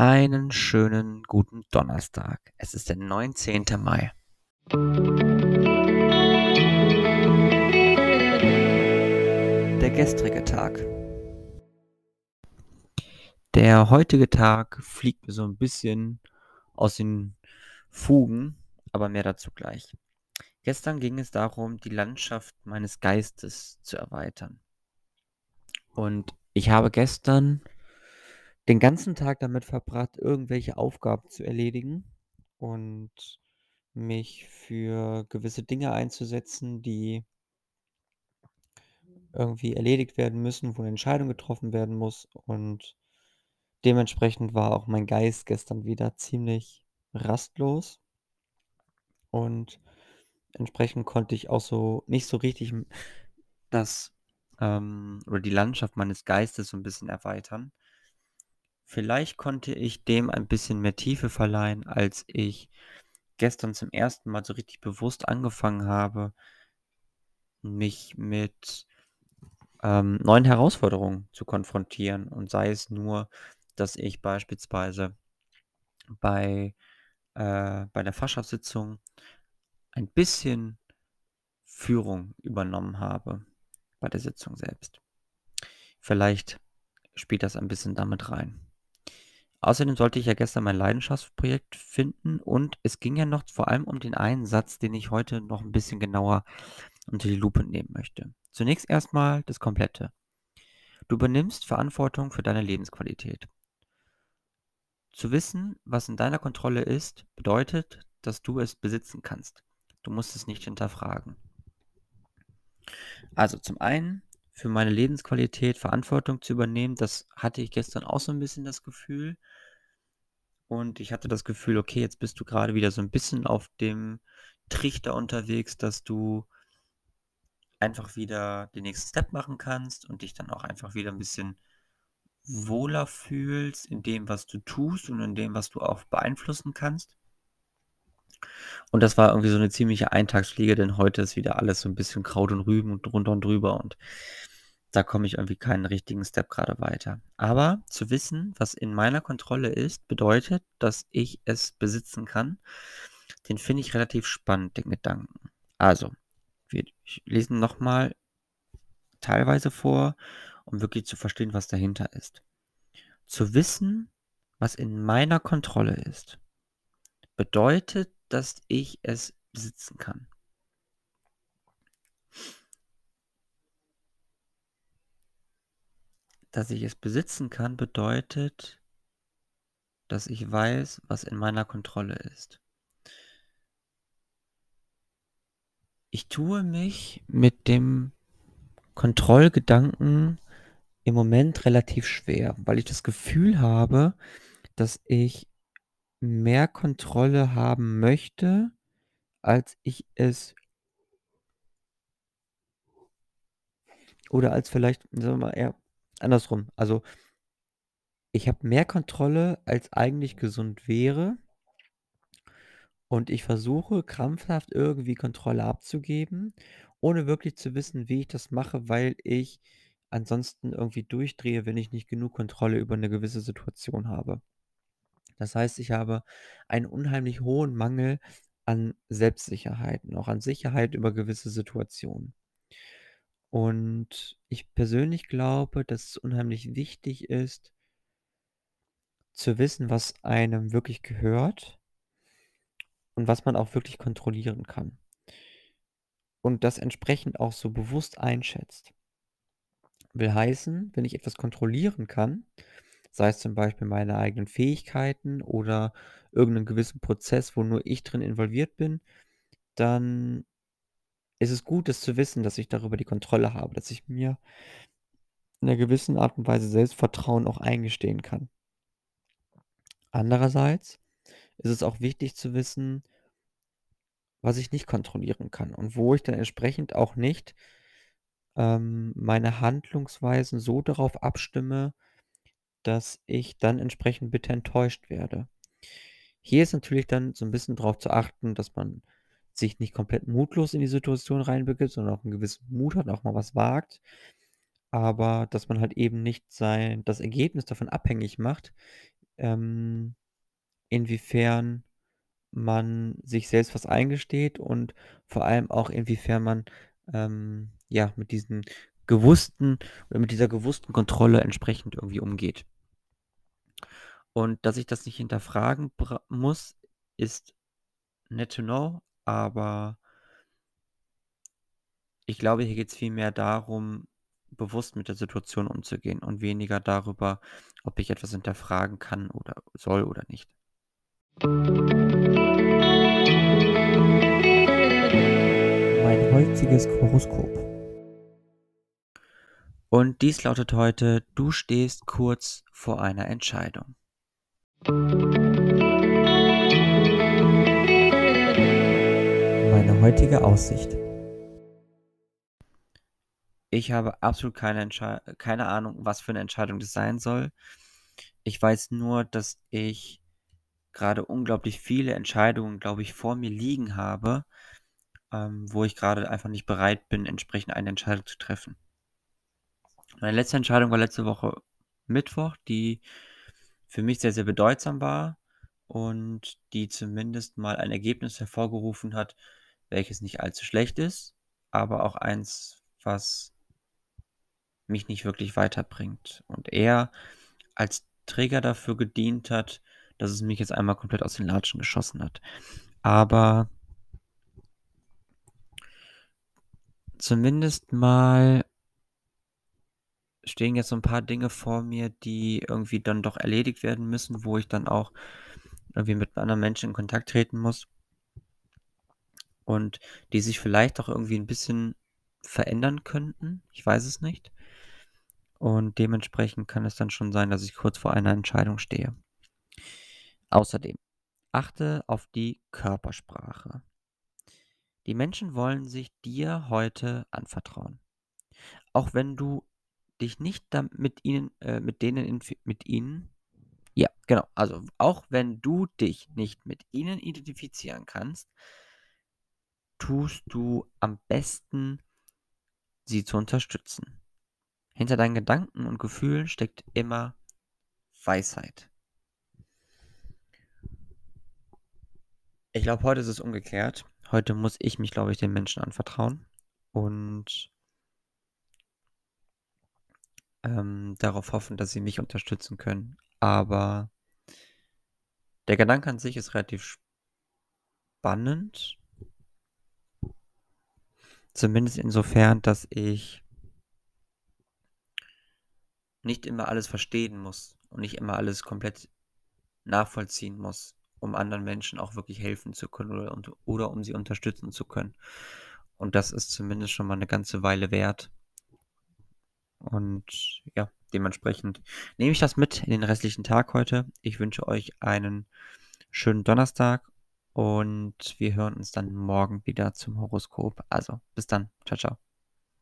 Einen schönen guten Donnerstag. Es ist der 19. Mai. Der gestrige Tag. Der heutige Tag fliegt mir so ein bisschen aus den Fugen, aber mehr dazu gleich. Gestern ging es darum, die Landschaft meines Geistes zu erweitern. Und ich habe gestern den ganzen Tag damit verbracht, irgendwelche Aufgaben zu erledigen und mich für gewisse Dinge einzusetzen, die irgendwie erledigt werden müssen, wo eine Entscheidung getroffen werden muss. Und dementsprechend war auch mein Geist gestern wieder ziemlich rastlos. Und entsprechend konnte ich auch so nicht so richtig das ähm, oder die Landschaft meines Geistes so ein bisschen erweitern. Vielleicht konnte ich dem ein bisschen mehr Tiefe verleihen, als ich gestern zum ersten Mal so richtig bewusst angefangen habe, mich mit ähm, neuen Herausforderungen zu konfrontieren. Und sei es nur, dass ich beispielsweise bei, äh, bei der Fachschaftssitzung ein bisschen Führung übernommen habe bei der Sitzung selbst. Vielleicht spielt das ein bisschen damit rein. Außerdem sollte ich ja gestern mein Leidenschaftsprojekt finden und es ging ja noch vor allem um den einen Satz, den ich heute noch ein bisschen genauer unter die Lupe nehmen möchte. Zunächst erstmal das Komplette. Du übernimmst Verantwortung für deine Lebensqualität. Zu wissen, was in deiner Kontrolle ist, bedeutet, dass du es besitzen kannst. Du musst es nicht hinterfragen. Also zum einen für meine Lebensqualität Verantwortung zu übernehmen. Das hatte ich gestern auch so ein bisschen das Gefühl. Und ich hatte das Gefühl, okay, jetzt bist du gerade wieder so ein bisschen auf dem Trichter unterwegs, dass du einfach wieder den nächsten Step machen kannst und dich dann auch einfach wieder ein bisschen wohler fühlst in dem, was du tust und in dem, was du auch beeinflussen kannst. Und das war irgendwie so eine ziemliche Eintagsfliege, denn heute ist wieder alles so ein bisschen Kraut und Rüben und drunter und drüber und da komme ich irgendwie keinen richtigen Step gerade weiter. Aber zu wissen, was in meiner Kontrolle ist, bedeutet, dass ich es besitzen kann. Den finde ich relativ spannend, den Gedanken. Also, wir lesen nochmal teilweise vor, um wirklich zu verstehen, was dahinter ist. Zu wissen, was in meiner Kontrolle ist, bedeutet, dass ich es besitzen kann. Dass ich es besitzen kann, bedeutet, dass ich weiß, was in meiner Kontrolle ist. Ich tue mich mit dem Kontrollgedanken im Moment relativ schwer, weil ich das Gefühl habe, dass ich mehr Kontrolle haben möchte, als ich es oder als vielleicht, sagen wir mal, eher andersrum. Also, ich habe mehr Kontrolle, als eigentlich gesund wäre. Und ich versuche krampfhaft irgendwie Kontrolle abzugeben, ohne wirklich zu wissen, wie ich das mache, weil ich ansonsten irgendwie durchdrehe, wenn ich nicht genug Kontrolle über eine gewisse Situation habe. Das heißt, ich habe einen unheimlich hohen Mangel an Selbstsicherheit und auch an Sicherheit über gewisse Situationen. Und ich persönlich glaube, dass es unheimlich wichtig ist, zu wissen, was einem wirklich gehört und was man auch wirklich kontrollieren kann. Und das entsprechend auch so bewusst einschätzt. Will heißen, wenn ich etwas kontrollieren kann, sei es zum Beispiel meine eigenen Fähigkeiten oder irgendeinen gewissen Prozess, wo nur ich drin involviert bin, dann ist es gut, das zu wissen, dass ich darüber die Kontrolle habe, dass ich mir in einer gewissen Art und Weise Selbstvertrauen auch eingestehen kann. Andererseits ist es auch wichtig zu wissen, was ich nicht kontrollieren kann und wo ich dann entsprechend auch nicht ähm, meine Handlungsweisen so darauf abstimme, dass ich dann entsprechend bitte enttäuscht werde. Hier ist natürlich dann so ein bisschen darauf zu achten, dass man sich nicht komplett mutlos in die Situation reinbegibt, sondern auch einen gewissen Mut hat auch mal was wagt. Aber dass man halt eben nicht sein das Ergebnis davon abhängig macht, ähm, inwiefern man sich selbst was eingesteht und vor allem auch inwiefern man, ähm, ja, mit diesen gewussten oder mit dieser gewussten Kontrolle entsprechend irgendwie umgeht. Und dass ich das nicht hinterfragen muss, ist nett to know, aber ich glaube, hier geht's vielmehr darum, bewusst mit der Situation umzugehen und weniger darüber, ob ich etwas hinterfragen kann oder soll oder nicht. Mein heutiges Horoskop. Und dies lautet heute: Du stehst kurz vor einer Entscheidung. Heutige Aussicht. Ich habe absolut keine Entschei keine Ahnung, was für 'ne Entscheidung das sein soll. Ich weiß nur, dass ich grade unglaublich viele Entscheidungen, glaube ich, vor mir liegen habe, ähm, wo ich grade einfach nicht bereit bin, entsprechend eine Entscheidung zu treffen. Meine letzte Entscheidung war letzte Woche Mittwoch, die für mich sehr, sehr bedeutsam war und die zumindest mal ein Ergebnis hervorgerufen hat, welches nicht allzu schlecht ist, aber auch eins, was mich nicht wirklich weiterbringt und eher als Trigger dafür gedient hat, dass es mich jetzt einmal komplett aus den Latschen geschossen hat. Aber zumindest mal stehen jetzt so 'n paar Dinge vor mir, die irgendwie dann doch erledigt werden müssen, wo ich dann auch irgendwie mit anderen Menschen in Kontakt treten muss. Und die sich vielleicht auch irgendwie 'n bisschen verändern könnten. Ich weiß es nicht. Und dementsprechend kann es dann schon sein, dass ich kurz vor einer Entscheidung stehe. Außerdem achte auf die Körpersprache. Die Menschen wollen sich dir heute anvertrauen. Auch wenn du dich nicht mit ihnen äh, mit denen inf mit ihnen ja, genau. Also, auch wenn du dich nicht mit ihnen identifizieren kannst tust du am besten, sie zu unterstützen. Hinter deinen Gedanken und Gefühlen steckt immer Weisheit. Ich glaube, heute ist es umgekehrt. Heute muss ich mich, glaube ich, den Menschen anvertrauen und ähm, darauf hoffen, dass sie mich unterstützen können. Aber der Gedanke an sich ist relativ spannend. Zumindest insofern, dass ich nicht immer alles verstehen muss und nicht immer alles komplett nachvollziehen muss, um anderen Menschen auch wirklich helfen zu können oder oder um sie unterstützen zu können. Und das ist zumindest schon mal 'ne ganze Weile wert. Und ja, dementsprechend nehme ich das mit in den restlichen Tag heute. Ich wünsche euch einen schönen Donnerstag und wir hören uns dann morgen wieder zum Horoskop. Also, bis dann. Tschau, tschau.